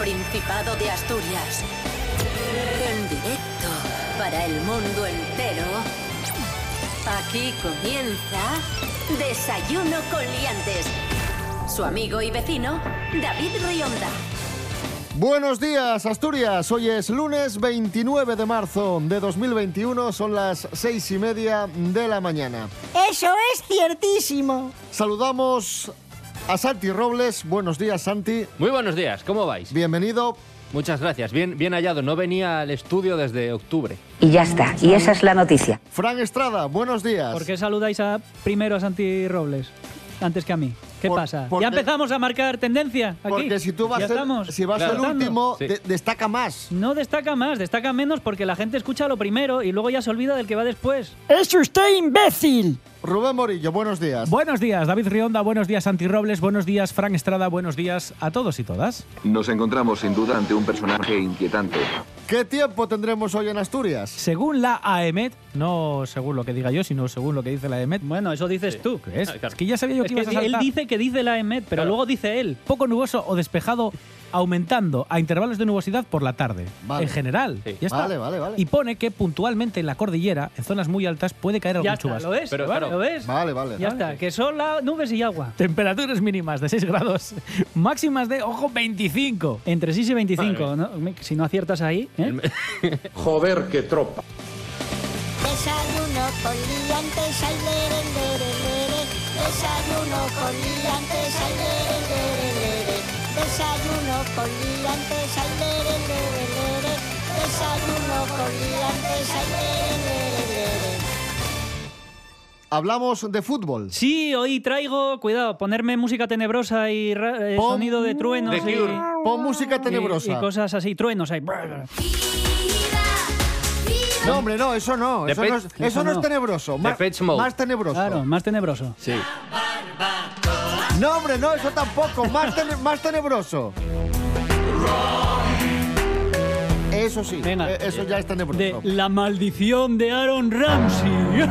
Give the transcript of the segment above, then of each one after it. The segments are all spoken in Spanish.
Principado de Asturias. En directo para el mundo entero. Aquí comienza Desayuno con Liantes. Su amigo y vecino, David Rionda. Buenos días, Asturias. Hoy es lunes 29 de marzo de 2021. Son las seis y media de la mañana. Eso es ciertísimo. Saludamos a Santi Robles. Buenos días, Santi. Muy buenos días, ¿cómo vais? Bienvenido. Muchas gracias, bien, bien hallado. No venía al estudio desde octubre. Y ya está, y esa es la noticia. Fran Estrada, buenos días. ¿Por qué saludáis a, primero a Santi Robles antes que a mí? ¿Qué Por- pasa? porque- ¿Ya empezamos a marcar tendencia aquí? Porque si tú vas, ¿Ya el, si vas Claro. el último, Sí. de- destaca más. No destaca más, destaca menos porque la gente escucha lo primero y luego ya se olvida del que va después. ¡Es usted imbécil! Rubén Morillo, buenos días. Buenos días, David Rionda, buenos días, Santi Robles, buenos días, Frank Estrada, buenos días a todos y todas. Nos encontramos sin duda ante un personaje inquietante. ¿Qué tiempo tendremos hoy en Asturias? Según la AEMET, no según lo que diga yo, sino según lo que dice la AEMET, Bueno, eso dices tú. ¿qué es? Ah, claro. Es que ya sabía yo Es que que ibas a él saltar. dice que dice la EMET, pero Claro. luego dice él. poco nuboso o despejado aumentando a intervalos de nubosidad por la tarde. Vale. En general. Sí. Ya está. Vale, vale, vale. Y pone que puntualmente en la cordillera, en zonas muy altas, puede caer algún Ya está, chubasco. ¿lo ves? Pero, ¿Lo claro. ves? Vale, vale. Ya está, que son las nubes y agua. Temperaturas mínimas de 6 grados, máximas de, ojo, 25. Entre 6 y 25, ¿no? Si no aciertas ahí, ¿eh? Joder, qué tropa. Desayuno con liantes, ay, lere, lere, lere. Desayuno con liantes, lere, lere, lere. Desayuno con liantes, ay, lere, lere, lere. Desayuno con liantes, ay, lere, lere, lere. Hablamos de fútbol. Sí, hoy traigo, cuidado, ponerme música tenebrosa y ra- eh, Pon- sonido de truenos y. Pon música tenebrosa. y- y cosas así, truenos ahí. No, hombre, no, eso no. Eso, no es, eso Eso no es no. tenebroso. Más, Depeche Mode. más tenebroso. Claro, más tenebroso. Sí. No, hombre, no, eso tampoco. Más, tene- más tenebroso. Eso sí, Venga. eh, eso ya es tenebroso. De La maldición de Aaron Ramsey.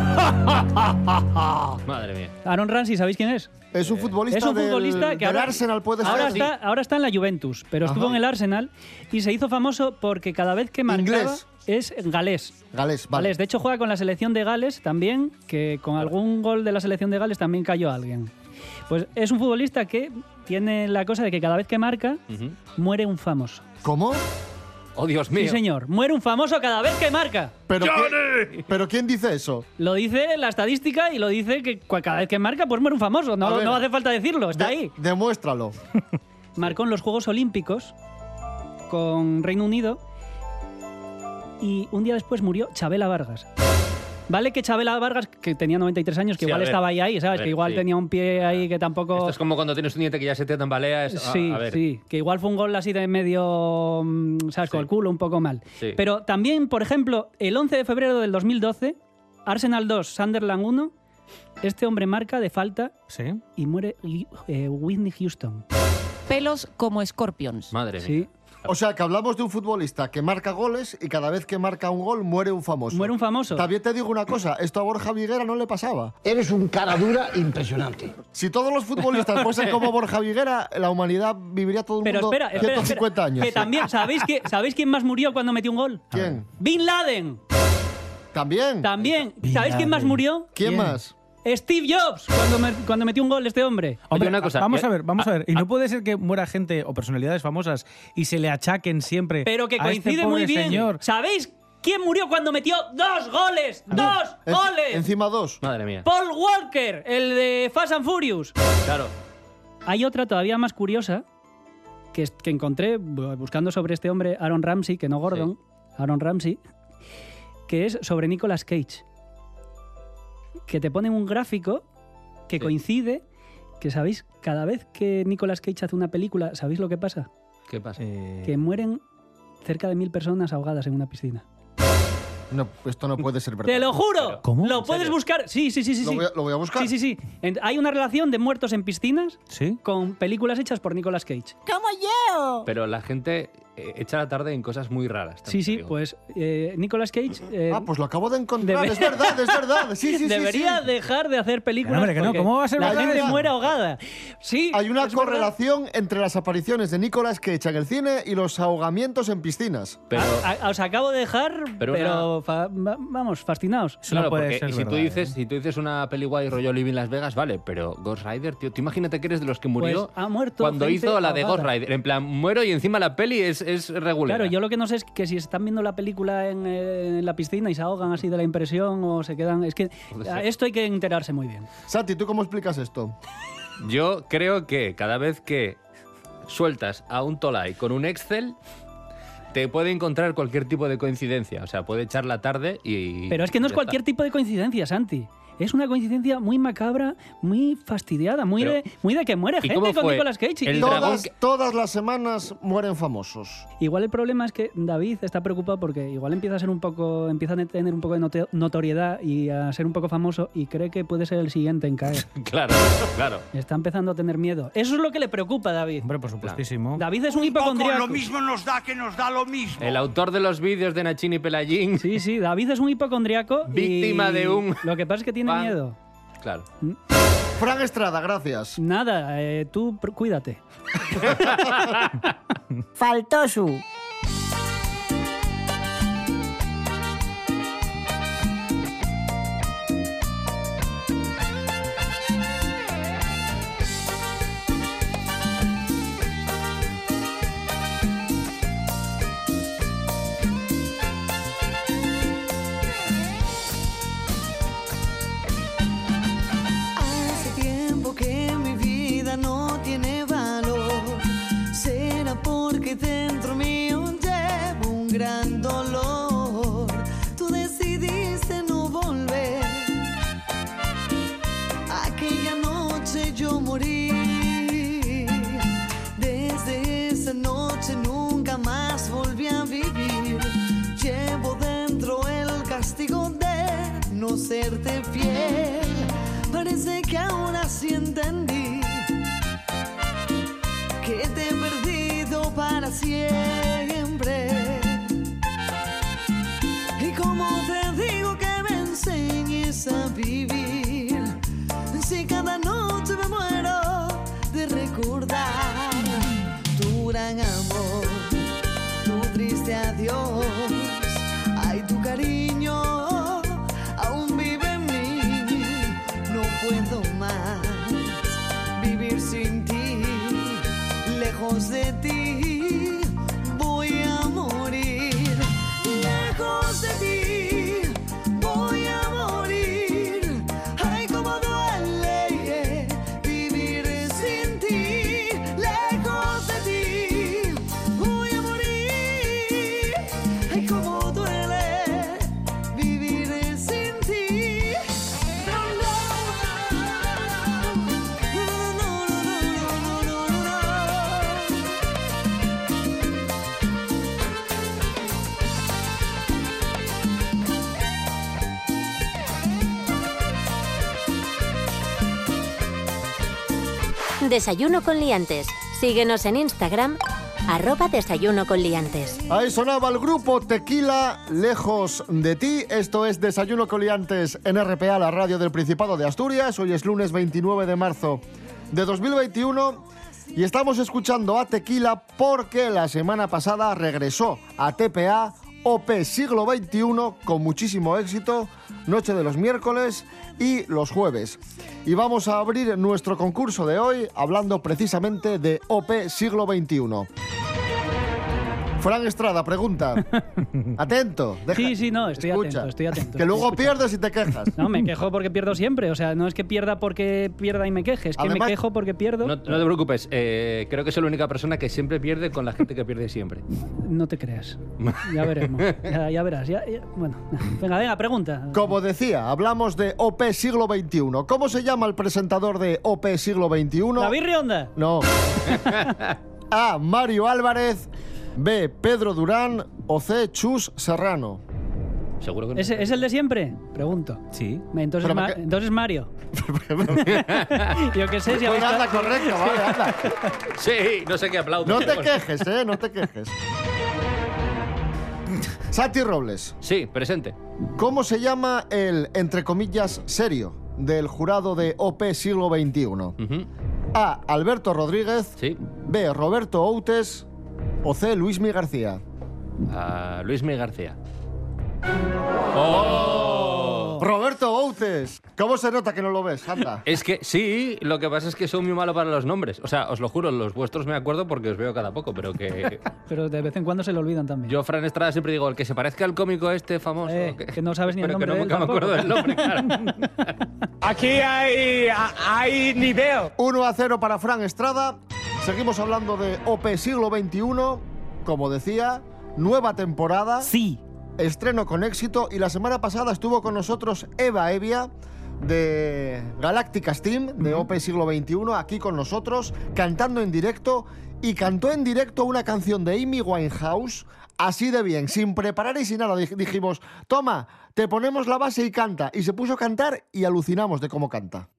Madre mía. Aaron Ramsey, ¿sabéis quién es? Es un futbolista, Es un del- futbolista que del ahora, Arsenal, puede ahora ser. está, ahora está en la Juventus, pero estuvo Ajá. en el Arsenal y se hizo famoso porque cada vez que marcaba Inglés. es galés. Gales, vale. Gales. De hecho, juega con la selección de Gales también, que con algún gol de la selección de Gales también cayó alguien. Pues es un futbolista que tiene la cosa de que cada vez que marca, muere un famoso. ¿Cómo? Oh, Dios mío. Sí, señor. Muere un famoso cada vez que marca. ¿Pero, ¿quién, ¿Pero quién dice eso? Lo dice la estadística y lo dice que cada vez que marca, pues muere un famoso. No, ver. no hace falta decirlo, está De- ahí. Demuéstralo. Marcó en los Juegos Olímpicos con Reino Unido y un día después murió Chabela Vargas. Vale que Chabela Vargas, que tenía 93 años, que Sí, igual ver. estaba ahí, ahí, ¿sabes? Ver, que igual sí. tenía un pie ahí que tampoco... Esto es como cuando tienes un diente que ya se te tambalea. es- Sí, a ver. sí, que igual fue un gol así de medio, mm, ¿sabes? Con Sí. el culo un poco mal. Sí. Pero también, por ejemplo, el 11 de febrero del 2012, Arsenal 2, Sunderland 1, este hombre marca de falta Sí. y muere eh, Whitney Houston. pelos como escorpions. Madre mía. Sí, O sea, que hablamos de un futbolista que marca goles y cada vez que marca un gol muere un famoso. muere un famoso. También te digo una cosa, esto a Borja Viguera no le pasaba. Eres un cara dura impresionante. Si todos los futbolistas fuesen como Borja Viguera, la humanidad viviría todo el Pero mundo espera, espera, 150 espera, años. que también, ¿sabéis, que, ¿sabéis quién más murió cuando metió un gol? ¿Quién? Bin Laden. ¿También? También. ¿Sabéis quién más murió? ¿Quién más? Steve Jobs, cuando, me- cuando metió un gol este hombre. Hombre, una cosa, Vamos que- a ver, vamos a ver. Y ah, no puede ser que muera gente o personalidades famosas y se le achaquen siempre. Pero que a este coincide pobre muy bien. Señor. ¿Sabéis quién murió cuando metió dos goles? ¡Dos En- goles! Encima dos. Madre mía. Paul Walker, el de Fast and Furious. Claro. Hay otra todavía más curiosa que, encontré bu- buscando sobre este hombre, Aaron Ramsey, que no Gordon, Aaron Ramsey, que es sobre Nicolas Cage. Que te ponen un gráfico que Sí. coincide, que sabéis, cada vez que Nicolas Cage hace una película, ¿sabéis lo que pasa? ¿Qué pasa? Eh, Que mueren cerca de mil personas ahogadas en una piscina. No, esto no puede ser verdad. ¡Te lo juro! ¿Cómo? ¿Lo ¿En puedes buscar? Sí, sí, sí, sí. Lo sí. voy a- lo voy a buscar. Sí, sí, sí. En- Hay una relación de muertos en piscinas ¿Sí? con películas hechas por Nicolas Cage. ¡Como yo! Pero la gente echa la tarde en cosas muy raras. Sí, sí, digo. pues eh, Nicolas Cage... eh, Ah, pues lo acabo de encontrar. Debe- Es verdad, es verdad. Sí, sí, sí, Debería sí. dejar de hacer películas. Que no, hombre, que no, ¿cómo va a ser La gente muere ahogada. Sí. Hay una verdad. correlación entre las apariciones de Nicolas Cage en el cine y los ahogamientos en piscinas. Pero, Ah, ah, os acabo de dejar, pero, Pero fa- va- vamos, fascinados. No claro, puede porque ser y si verdad, tú dices, ¿eh? si tú dices una peli guay rollo Living Las Vegas, vale, pero Ghost Rider, tío, tú imagínate que eres de los que murió Pues ha muerto cuando hizo la de Ghost. Rider. En plan, muero y encima la peli es, es regular. Claro, yo lo que no sé es que si están viendo la película en, eh, en la piscina y se ahogan así de la impresión o se quedan. Es que a esto hay que enterarse muy bien. Santi, ¿tú cómo explicas esto? Yo creo que cada vez que sueltas a un Tolai con un Excel, te puede encontrar cualquier tipo de coincidencia. O sea, puede echar la tarde y. Pero es que no es cualquier tipo de coincidencia, Santi. Es una coincidencia muy macabra, muy fastidiada, muy, Pero- de, muy de que muere ¿y gente con? Nicolas Cage. El Todas, que- todas las semanas mueren famosos. Igual el problema es que David está preocupado porque igual empieza a ser un poco, empieza a tener un poco de notoriedad y a ser un poco famoso y cree que puede ser el siguiente en caer. Claro, claro. Está empezando a tener miedo. Eso es lo que le preocupa a David. Hombre, por supuestísimo. David es un hipocondriaco. nos da que nos da lo mismo. El autor de los vídeos de Nachini Pelayín. Sí, sí, David es un hipocondriaco. y Víctima de un- Lo que pasa es que tiene Fan. miedo. Claro. Fran Estrada, gracias. Nada, eh, tú cuídate. Faltó Parece que ahora sí entendí que te he perdido para siempre. De ti Desayuno con liantes. Síguenos en Instagram, arroba desayuno con liantes. Ahí sonaba el grupo Tequila Lejos de ti. Esto es Desayuno Coliantes en RPA, la radio del Principado de Asturias. Hoy es lunes 29 de marzo de 2021 y estamos escuchando a Tequila porque la semana pasada regresó a TPA OP siglo XXI con muchísimo éxito, noche de los miércoles y los jueves. Y vamos a abrir nuestro concurso de hoy hablando precisamente de OP siglo XXI. Fran Estrada pregunta. Atento. deja- Sí, sí, no, estoy escucha, atento, estoy atento. Que luego Escucha. pierdes y te quejas. No, me quejo porque pierdo siempre. O sea, no es que pierda porque pierda y me queje, es que Además- me quejo porque pierdo. No, no te preocupes, eh, creo que soy la única persona que siempre pierde con la gente que pierde siempre. No te creas. Ya veremos. Ya, ya verás. ya- ya- Bueno, venga, venga, pregunta. Como decía, hablamos de OP siglo XXI. ¿Cómo se llama el presentador de OP siglo XXI? David Rionda. No. A. Mario Álvarez. B. Pedro Durán. O C. Chus Serrano. Seguro que no. ¿Es, es el de siempre? Pregunto. Sí. Entonces, Pero Ma- me que- entonces Mario. Yo qué sé si Pues habéis anda, correcto, vale, anda. Sí, no sé qué aplaudo. No te quejes, ¿eh? No te quejes. Santi Robles. Sí, presente. ¿Cómo se llama el, entre comillas, serio del jurado de OP siglo XXI? A. Alberto Rodríguez. B. Roberto Outes. O C. Luismi García. A Luismi García. Roberto Outes. ¿Cómo se nota que no lo ves? Anda. Es que sí, lo que pasa es que soy muy malo para los nombres. O sea, os lo juro, los vuestros me acuerdo porque os veo cada poco, pero que... Pero de vez en cuando se le olvidan también. Yo, Fran Estrada, siempre digo, el que se parezca al cómico este famoso. Eh, que no sabes ni el pero que nombre de no él me acuerdo del nombre, claro. Aquí hay, hay nivel. 1 a 0 para Fran Estrada. Seguimos hablando de OP siglo XXI. Como decía, nueva temporada. Sí. Estreno con éxito. Y la semana pasada estuvo con nosotros Eva Evia de Galácticas Team, de OP siglo XXI, aquí con nosotros, cantando en directo. Y cantó en directo una canción de Amy Winehouse. Así de bien, sin preparar y sin nada. Dij- Dijimos, toma, te ponemos la base y canta. Y se puso a cantar y alucinamos de cómo canta.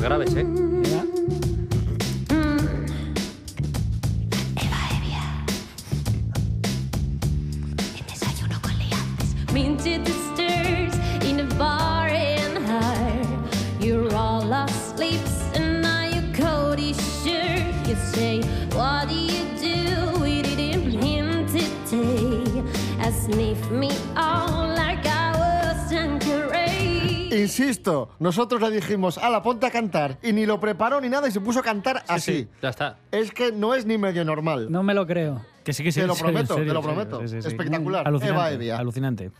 Graves, ¿eh? Insisto, nosotros le dijimos, ala, ponte a cantar. Y ni lo preparó ni nada y se puso a cantar así. Sí, ya está. Es que no es ni medio normal. No me lo creo. Que sí, que sí. Te lo prometo, te lo prometo. sí, sí, sí. Espectacular. Alucinante, Eva Evia. Alucinante.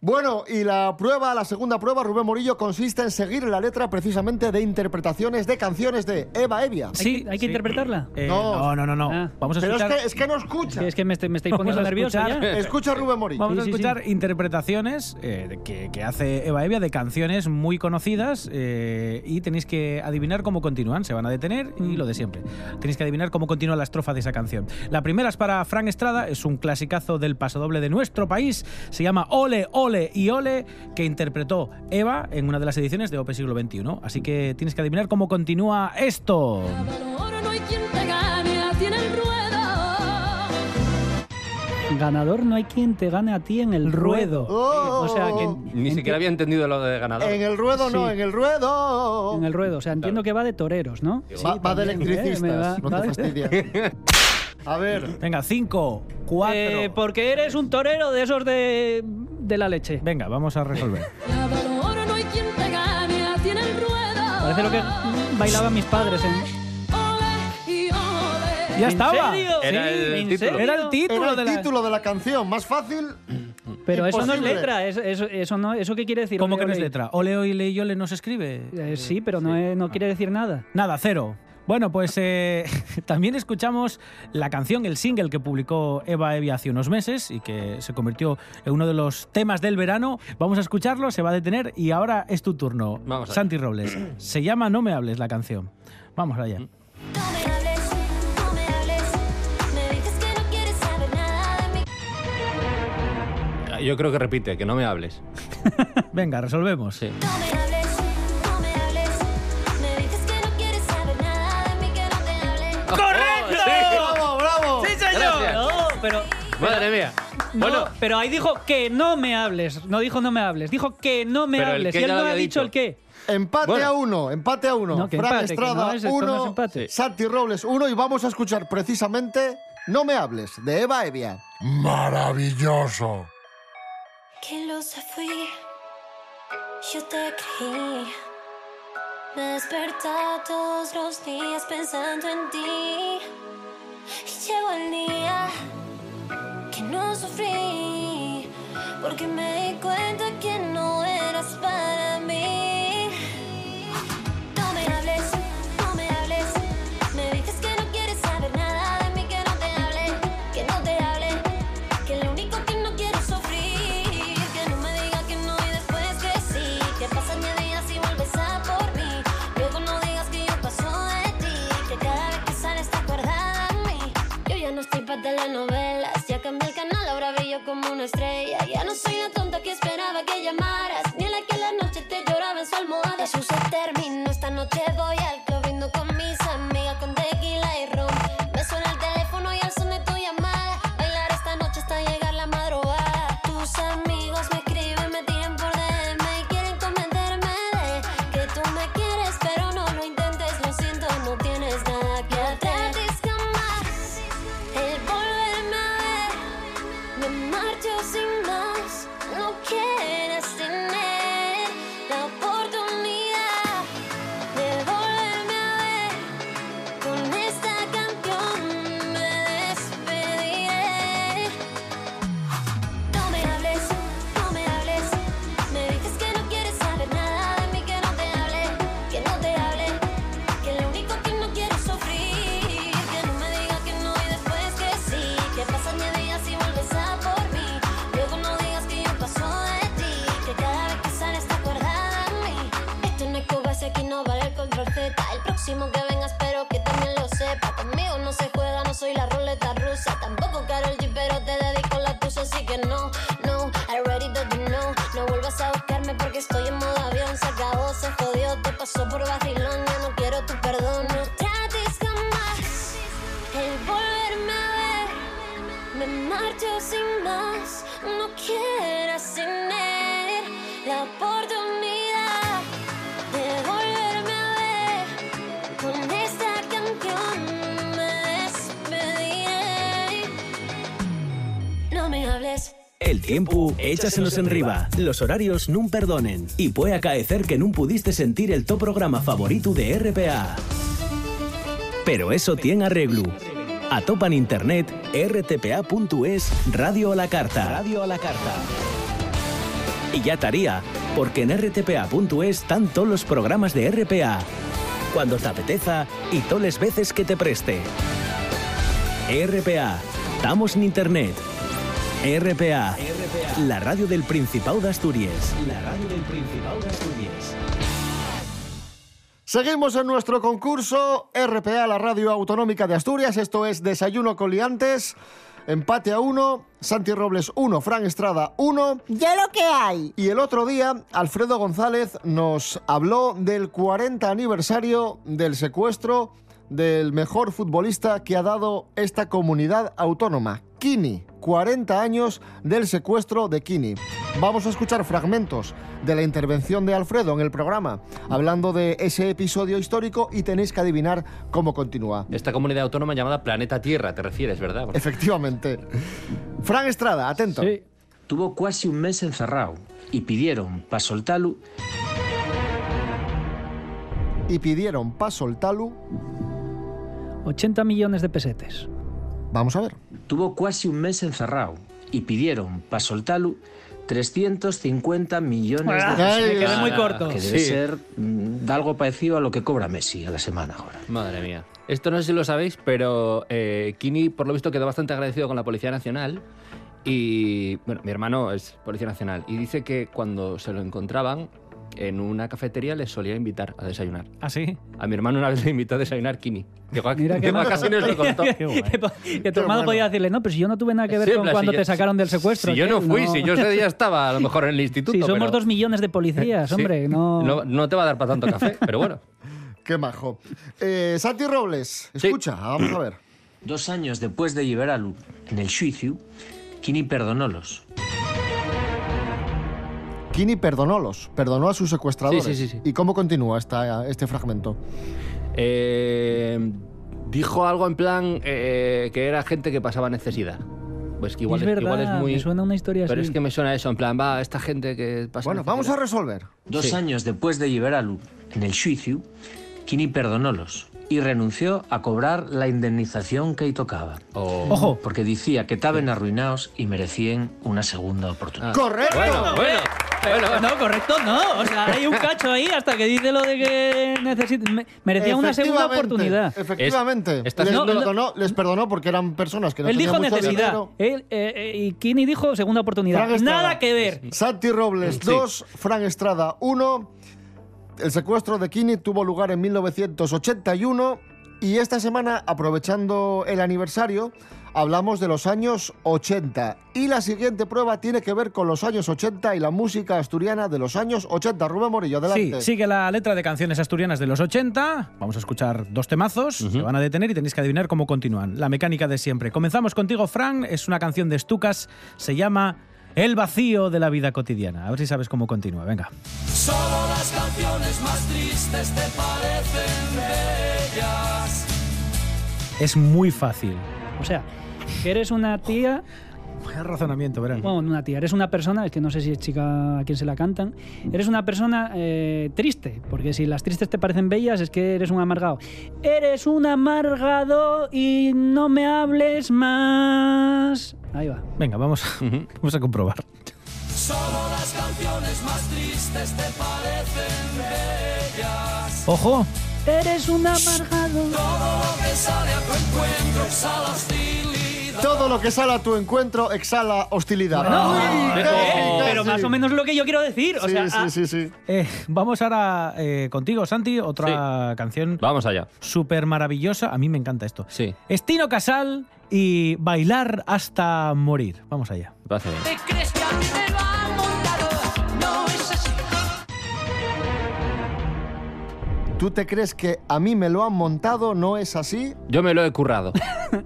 Bueno, y la prueba, la segunda prueba, Rubén Morillo, consiste en seguir la letra precisamente de interpretaciones de canciones de Eva Evia. ¿Hay, que, hay que interpretarla? Eh, no, no, no, no. Ah. Vamos a Pero es escuchar. que, es que no escucha. Sí, es que me, estoy- me estáis Vamos poniendo nervioso escuchar- ya. Escucha a Rubén Morillo. Vamos a Sí, sí, sí. escuchar interpretaciones eh, que, que hace Eva Evia de canciones muy conocidas eh, y tenéis que adivinar cómo continúan. Se van a detener y lo de siempre. Tenéis que adivinar cómo continúa la estrofa de esa canción. La primera es para Frank Estrada, es un clasicazo del pasodoble de nuestro país. Se llama Ole, Ole y Ole, que interpretó Eva en una de las ediciones de OP siglo XXI. Así que tienes que adivinar cómo continúa esto. Ahora no hay quien te gane a ti en el ruedo. Ganador, no hay quien te gane a ti en el ruedo. Oh. O sea, que Ni siquiera había entendido lo de ganador. En el ruedo no, en el ruedo. en el ruedo. O sea, entiendo que va de toreros, ¿no? Va, va de también, ¿eh? electricistas, va- no va te de- fastidies. A ver, Venga, cinco, cuatro. Eh, porque eres un torero de esos de, de la leche. Venga, vamos a resolver. Parece lo que bailaban mis padres en... Y ole. Ya ¿En estaba. serio? Era el ¿En título. Era el título era el de la... título de la canción. Más fácil. Pero eso no es letra. es- eso, eso, no, ¿Eso qué quiere decir? ¿Cómo Ole, que no es letra? Ole, ole y ole no se escribe. Eh, sí, pero no, es- no quiere decir nada. Nada, cero. Bueno, pues eh, también escuchamos la canción, el single que publicó Eva Evia hace unos meses y que se convirtió en uno de los temas del verano. Vamos a escucharlo, se va a detener y ahora es tu turno. Vamos. Santi Robles. Se llama No me hables la canción. Vamos allá. No me hables, no me hables. Me dices que no quieres saber nada de mí. Yo creo que repite, que no me hables. Venga, resolvemos. Sí. Pero... Madre mía. No, Bueno, pero ahí dijo que no me hables. No dijo no me hables. Dijo que no me Pero hables. Y él no ha dicho dicho. el qué. Empate Bueno. a uno, empate a uno. No, Fran empate, Estrada, no es- esto no uno. es. Santi Robles, uno. Y vamos a escuchar precisamente No me hables, de Eva Evia. Maravilloso. Que lo se fui, yo te creí. Me despertaba todos los días pensando en ti. Y llegó el día no sufrí, porque me di cuenta que no eras para mí. No me hables, no me hables. Me dices que no quieres saber nada de mí, que no te hable, que no te hable. Que lo único que no quiero es sufrir. Que no me diga que no y después que sí. Que pasan diez días y vuelves a por mí. Luego no digas que yo paso de ti. Que cada vez que sales te acuerdas de mí. Yo ya no estoy para telenovelas. Una estrella. Ya no soy la tonta que esperaba que llamaras. Ni la que la noche te lloraba en su almohada. Eso se terminó. Esta noche voy al que no vale el control Z. El próximo que venga espero que también lo sepa. Conmigo no se juega, no soy la ruleta rusa. Tampoco Carol G, pero te dedico la tuya, así que no, no. Already don't you know. No vuelvas a buscarme porque estoy en modo avión. Se acabó, se jodió, te pasó por vacilón. Tiempo échasenos en riba. Los horarios nun perdonen. Y puede acaecer que nun pudiste sentir el top programa favorito de RPA. Pero eso tiene arreglo. Atopa en internet rtpa.es Radio a la Carta. Radio a la Carta. Y ya estaría, porque en rtpa.es están todos los programas de RPA. Cuando te apeteza y todas las veces que te preste. RPA. Estamos en internet. RPA. La radio del Principado de Asturias. La radio del Principado de Asturias. Seguimos en nuestro concurso RPA, la radio autonómica de Asturias. Esto es Desayuno con Liantes. Empate a uno, Santi Robles 1, Fran Estrada 1. Ya lo que hay. Y el otro día, Alfredo González nos habló del 40 aniversario del secuestro del mejor futbolista que ha dado esta comunidad autónoma, Kini. 40 años del secuestro de Kini. Vamos a escuchar fragmentos de la intervención de Alfredo en el programa, hablando de ese episodio histórico y tenéis que adivinar cómo continúa. Esta comunidad autónoma llamada Planeta Tierra, te refieres, ¿verdad? Efectivamente. Fran Estrada, atento. Tuvo casi un mes encerrado y pidieron para soltarlo Y pidieron para soltarlo. 80 millones de pesetes. Vamos a ver. Tuvo casi un mes encerrado y pidieron para soltarlo 350 millones de pesetas. me quedé muy corto. Que debe Sí. ser mm, algo parecido a lo que cobra Messi a la semana ahora. Madre mía. Esto no sé si lo sabéis, pero eh, Kini, por lo visto, quedó bastante agradecido con la Policía Nacional. Y, bueno, mi hermano es Policía Nacional. Y dice que cuando se lo encontraban en una cafetería les solía invitar a desayunar. ¿Ah, sí? A mi hermano una vez le invitó a desayunar Kini. Llegó a, Mira llegó a nos lo contó. que, tu hermano podía decirle, no, pero si yo no tuve nada que ver con cuando si te yo- sacaron del secuestro. Si yo no fui, si yo ese día estaba a lo mejor en el instituto. Si somos pero- dos millones de policías, Sí. hombre, no... no. no te va a dar para tanto café, pero bueno. Qué majo. Eh, Santi Robles, escucha, vamos a ver. Dos años después de liberarlo en el juicio, Kini perdonólos. Kini perdonólos, perdonó a sus secuestradores. Sí, sí, sí, sí. ¿Y cómo continúa esta, este fragmento? Eh, dijo algo en plan eh, que era gente que pasaba necesidad. Pues que igual es es, verdad, igual es muy. me suena una historia Pero así. es que me suena eso, en plan, va, esta gente que pasa. Bueno, vamos a resolver. Dos Sí. años después de liberarlo en el juicio, Kini perdonólos y renunció a cobrar la indemnización que tocaba. Ojo. Porque decía que estaban arruinados y merecían una segunda oportunidad. ¡Correcto! Bueno, bueno. No, correcto, no. O sea, hay un cacho ahí hasta que dice lo de que necesita, me- merecía una segunda oportunidad. Efectivamente. Es- les, perdonó, les perdonó porque eran personas que no Él dijo mucho necesidad. dinero. Él, eh, eh, y Kini dijo segunda oportunidad. Nada que ver. Santi Robles Sí. 2, Fran Estrada 1. El secuestro de Kini tuvo lugar en 1981 y esta semana, aprovechando el aniversario, hablamos de los años 80. Y la siguiente prueba tiene que ver con los años 80 y la música asturiana de los años 80. Rubén Morillo, Sí, adelante. sigue la letra de canciones asturianas de los 80. Vamos a escuchar dos temazos, se van a detener y tenéis que adivinar cómo continúan. La mecánica de siempre. Comenzamos contigo, Fran. Es una canción de Stukas. Se llama El vacío de la vida cotidiana. A ver si sabes cómo continúa. Venga. Solo las canciones más tristes te parecen bellas. Es muy fácil. O sea, que eres una tía. Vaya razonamiento, verán. Bueno, una tía, eres una persona, es que no sé si es chica a quien se la cantan, eres una persona eh, triste, porque si las tristes te parecen bellas es que eres un amargado. Eres un amargado y no me hables más. Ahí va. Venga, vamos, vamos a comprobar. Solo las canciones más tristes te parecen bellas. Ojo. Eres un amargado. Todo lo que sale a tu encuentro exhala hostilidad. Todo lo que sale a tu encuentro exhala hostilidad. Uy, pero, casi, pero casi. más o menos lo que yo quiero decir. O Sí, sea, sí, ah, sí, sí. Eh, vamos ahora eh, contigo, Santi, otra canción Vamos allá. súper maravillosa. A mí me encanta esto. Sí, Estino Casal y Bailar hasta morir. Vamos allá. me parece bien. ¿Te crees que a mí me lo han montado? No es así. ¿Tú te crees que a mí me lo han montado? ¿No es así? Yo me lo he currado.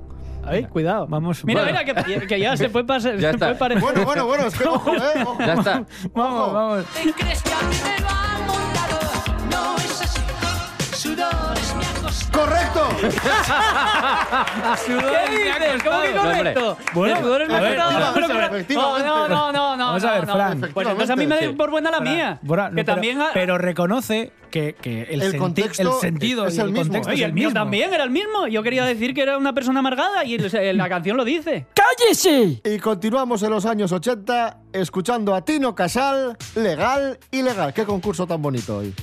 ay, cuidado. Vamos. Mira, Bueno. mira, que, que ya se puede pasar. Ya se está. puede parecer. Bueno, bueno, bueno, es que ojo, ¿eh? Ojo. Ya está. Vamos, vamos. ¡Correcto! ¿Qué dices? ¿Cómo que correcto? Bueno, efectivamente. No, no, no, no. Vamos a ver, no, Fran. no. Pues entonces a mí me da por buena la mía. No, que pero, también. pero reconoce que, que el, El senti- contexto el sentido es y el el, mismo. contexto Oye, es el el mío mismo. también era el mismo. Yo quería decir que era una persona amargada y la canción lo dice. ¡Cállese! Y continuamos en los años 80 escuchando a Tino Casal, legal y legal. Qué concurso tan bonito hoy.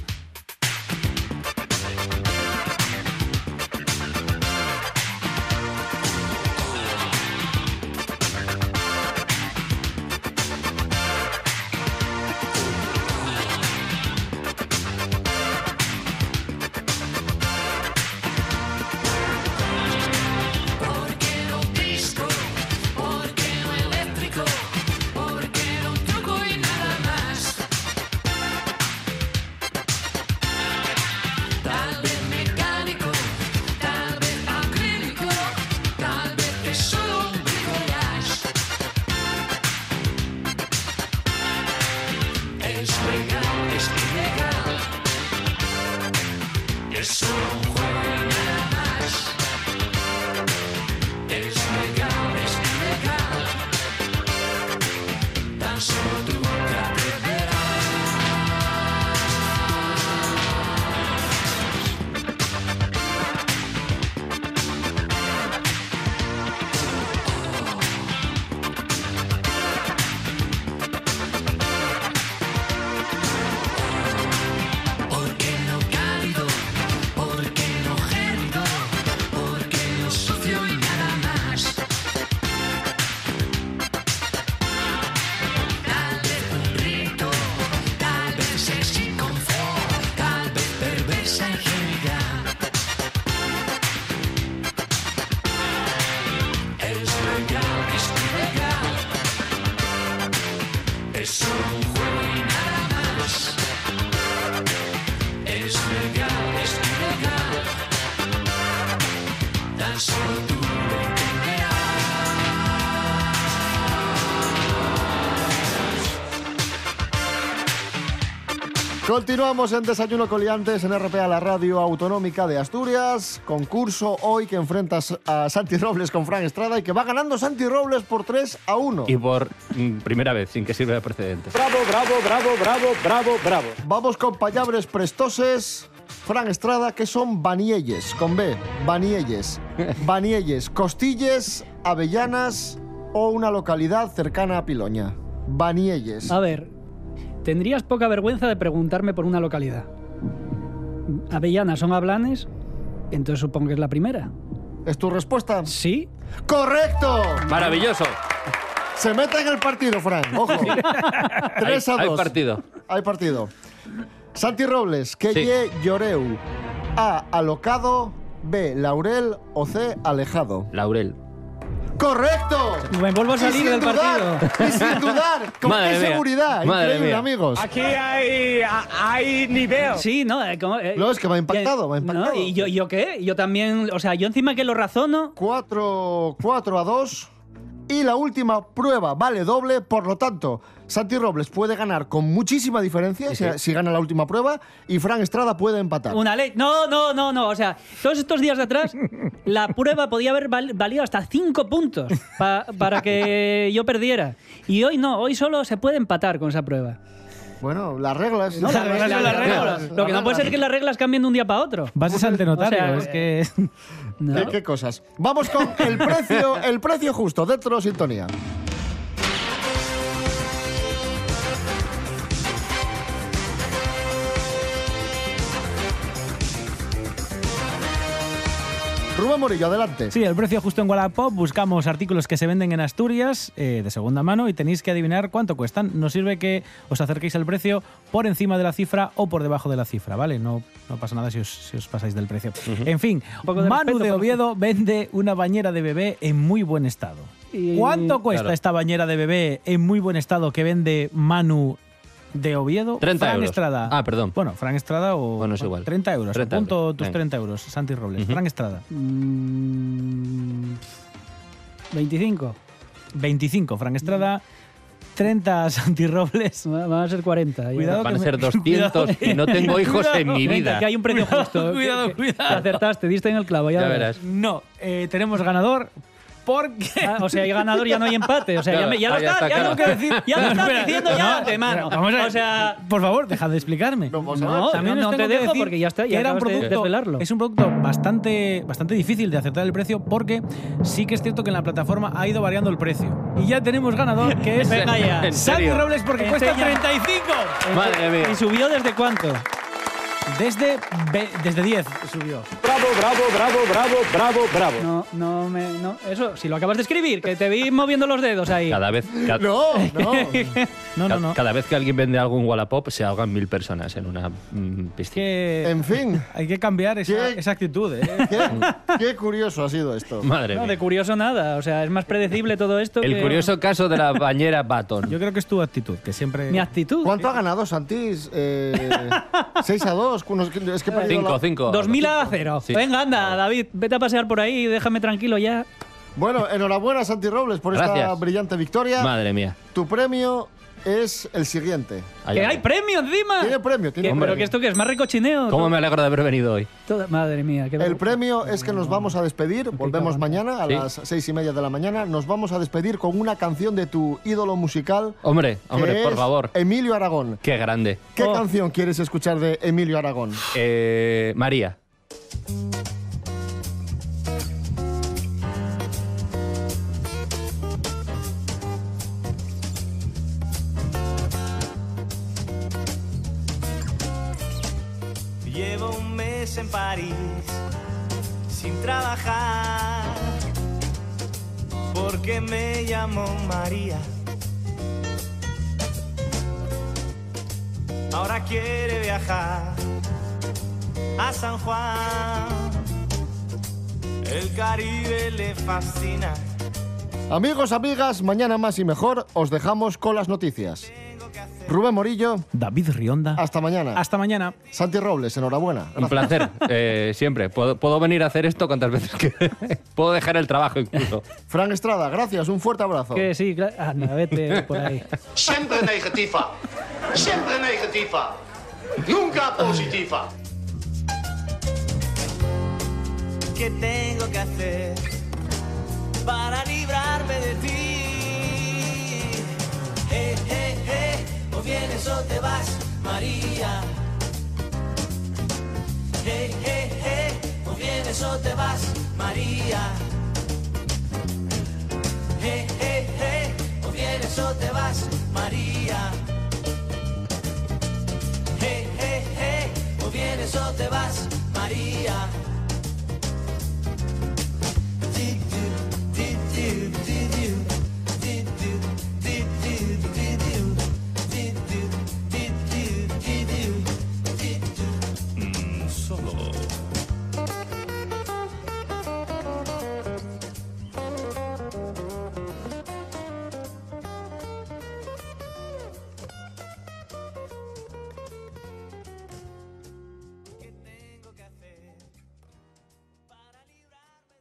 say. Continuamos en Desayuno Coliantes en RPA, la radio autonómica de Asturias. Concurso hoy que enfrentas a Santi Robles con Fran Estrada y que va ganando Santi Robles por 3 a 1. Y por mm, primera vez, sin que sirva de precedente. Bravo, bravo, bravo, bravo, bravo, bravo. Vamos con payabres prestoses. Fran Estrada, que son banielles, con B, banielles. Banielles, costilles, avellanas o una localidad cercana a Piloña. Banielles. A ver, tendrías poca vergüenza de preguntarme por una localidad. Avellanas son hablanes, entonces supongo que es la primera. ¿Es tu respuesta? Sí. ¡Correcto! Maravilloso. Se mete en el partido, Fran. Ojo. 3 a 2. Hay- partido. Hay partido. Santi Robles, que Sí. ye lloreu. A. Alocado. B. Laurel. O C. Alejado. Laurel. ¡Correcto! Me vuelvo a salir sin del dudar, partido. Y sin dudar. Con Madre qué mía. seguridad. Madre Increíble, mía. amigos. Aquí hay, hay nivel. Sí, no, eh, como, eh, No, es que me ha impactado, me ha no, impactado. ¿Y yo, yo qué? Yo también, o sea, yo encima que lo razono, 4, 4 a 2. Y la última prueba vale doble, por lo tanto, Santi Robles puede ganar con muchísima diferencia si, si gana la última prueba y Fran Estrada puede empatar. una ley. No, no, no, no. O sea, todos estos días de atrás, la prueba podía haber val- valido hasta cinco puntos pa- para que yo perdiera. Y hoy no, hoy solo se puede empatar con esa prueba. Bueno, las reglas. No, las reglas son las reglas. Lo que no puede ser que las reglas cambien de un día para otro. Bases ante notario, O sea, es que... No. ¿Qué, qué cosas? Vamos con el precio, el precio justo dentro de sintonía. Rubén Morillo, adelante. Sí, el precio justo en Wallapop. Buscamos artículos que se venden en Asturias eh, de segunda mano y tenéis que adivinar cuánto cuestan. Nos sirve que os acerquéis al precio por encima de la cifra o por debajo de la cifra, ¿vale? No, no pasa nada si os, si os pasáis del precio. En fin, poco de Manu respeto, de Oviedo vende una bañera de bebé en muy buen estado. Y- ¿Cuánto cuesta Claro. esta bañera de bebé en muy buen estado que vende Manu de Oviedo? 30 Fran euros. Estrada. Ah, perdón. Bueno, Fran Estrada o... Bueno, es igual. 30 euros. 30 Apunto euros. tus Venga. 30 euros, Santi Robles. Ujú. Fran Estrada. Mm, 25. 25, Fran Estrada. 30, Santi Robles. Va- Van a ser 40. ya. Cuidado Van a que ser me- 200 y no tengo hijos en mi Venga, vida. que hay un precio justo. Cuidado, que- que- cuidado. que acertaste, diste en el clavo. Ya, Ya verás. verás. No, eh, tenemos ganador porque... Ah, o sea, hay ganador, ya no hay empate. O sea, ya, me- ya lo estás, está, ya lo claro. que decir, ya lo No, estás espera, diciendo ya no, de antemano. Vamos a ver, O sea, por favor, deja de explicarme. Ver. no, También no, no tengo te que dejo decir porque ya está, que ya era un de producto, desvelarlo. Es un producto bastante, bastante difícil de acertar el precio porque sí que es cierto que en la plataforma ha ido variando el precio. Y ya tenemos ganador, que es Venga ya. ¿En Santi serio? Robles porque cuesta Enseña. 35. Madre mía. ¿Y subió desde cuánto? Desde, desde 10 subió. Bravo, bravo, bravo, bravo, bravo, bravo. No, no me. No, eso, si lo acabas de escribir, que te vi moviendo los dedos ahí. Cada vez, ca- No, no. No, no, no. cada vez que alguien vende algo en Wallapop se ahogan mil personas en una mm, piscina. Que En fin, hay que cambiar esa, ¿Qué? esa actitud. ¿eh? qué, qué curioso ha sido esto. Madre No, mía. de curioso nada. O sea, es más predecible todo esto. El que- curioso caso de la bañera Baton. Yo creo que es tu actitud, que siempre... Mi actitud. ¿Cuánto ha ganado Santis? Eh, 6 a 2. Es que he perdido Cinco, la- cinco. 2000 a 0. Sí. Venga, anda, David, vete a pasear por ahí y déjame tranquilo ya. Bueno, enhorabuena Santi Robles por esta Gracias. brillante victoria. Madre mía. Tu premio es el siguiente. Ay, ¡Que ay. hay premio encima! Tiene premio, tiene ¿Qué- premio. ¿Pero que esto qué es? ¿Más recochineo? ¿Cómo me alegro de haber venido hoy? Toda- Madre mía, qué El premio es que nos vamos a despedir. Volvemos cabrón. mañana a Sí. las seis y media de la mañana. Nos vamos a despedir con una canción de tu ídolo musical. Hombre, que hombre, por favor. Emilio Aragón. Qué grande. ¿Qué Oh. canción quieres escuchar de Emilio Aragón? Eh, María. En París sin trabajar porque me llamo María. Ahora quiere viajar a San Juan. El Caribe le fascina. Amigos, amigas, mañana más y mejor os dejamos con las noticias. Rubén Morillo, David Rionda. hasta mañana. Hasta mañana. Santi Robles, enhorabuena. Un placer, eh, siempre. Puedo, puedo venir a hacer esto cuantas veces que... puedo dejar el trabajo incluso. Fran Estrada, gracias, un fuerte abrazo. Que sí, anda, vete por ahí. Siempre negativa. Siempre negativa. Nunca positiva. ¿Qué tengo que hacer para librarme de ti? O vienes o te vas, María. Eh, eh, eh, o vienes o te vas, María. Eh, eh, eh, o vienes o te vas, María. Eh, eh, eh, o vienes o te vas, María.